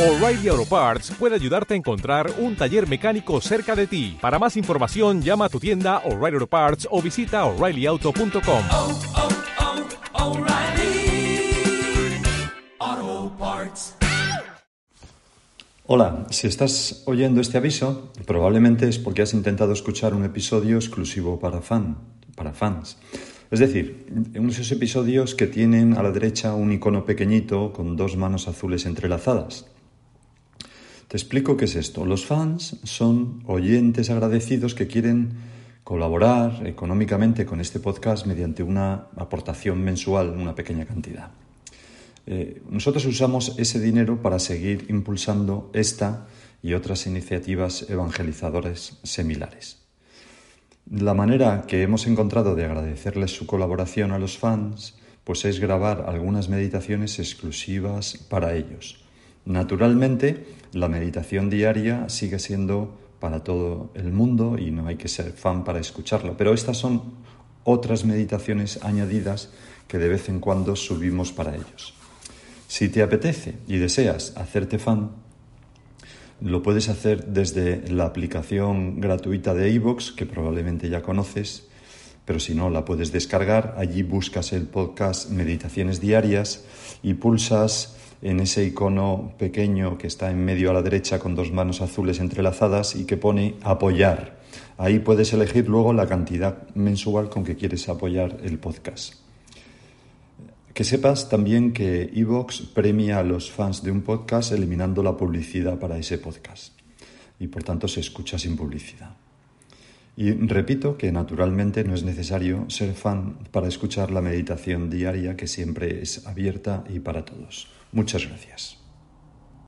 O'Reilly Auto Parts puede ayudarte a encontrar un taller mecánico cerca de ti. Para más información, llama a tu tienda O'Reilly Auto Parts o visita oreillyauto.com. oh, oh, Parts. Hola, si estás oyendo este aviso, probablemente es porque has intentado escuchar un episodio exclusivo para fan, para fans. Es decir, esos episodios que tienen a la derecha un icono pequeñito con dos manos azules entrelazadas. Te explico qué es esto. Los fans son oyentes agradecidos que quieren colaborar económicamente con este podcast mediante una aportación mensual, una pequeña cantidad. Eh, nosotros usamos ese dinero para seguir impulsando esta y otras iniciativas evangelizadoras similares. La manera que hemos encontrado de agradecerles su colaboración a los fans pues es grabar algunas meditaciones exclusivas para ellos. Naturalmente, la meditación diaria sigue siendo para todo el mundo y no hay que ser fan para escucharla, pero estas son otras meditaciones añadidas que de vez en cuando subimos para ellos. Si te apetece y deseas hacerte fan, lo puedes hacer desde la aplicación gratuita de iVoox, que probablemente ya conoces, pero si no, la puedes descargar. Allí buscas el podcast Meditaciones Diarias y pulsas en ese icono pequeño que está en medio a la derecha con dos manos azules entrelazadas y que pone apoyar. Ahí puedes elegir luego la cantidad mensual con que quieres apoyar el podcast. Que sepas también que Evox premia a los fans de un podcast eliminando la publicidad para ese podcast y por tanto se escucha sin publicidad. Y repito que naturalmente no es necesario ser fan para escuchar la meditación diaria que siempre es abierta y para todos. Muchas gracias.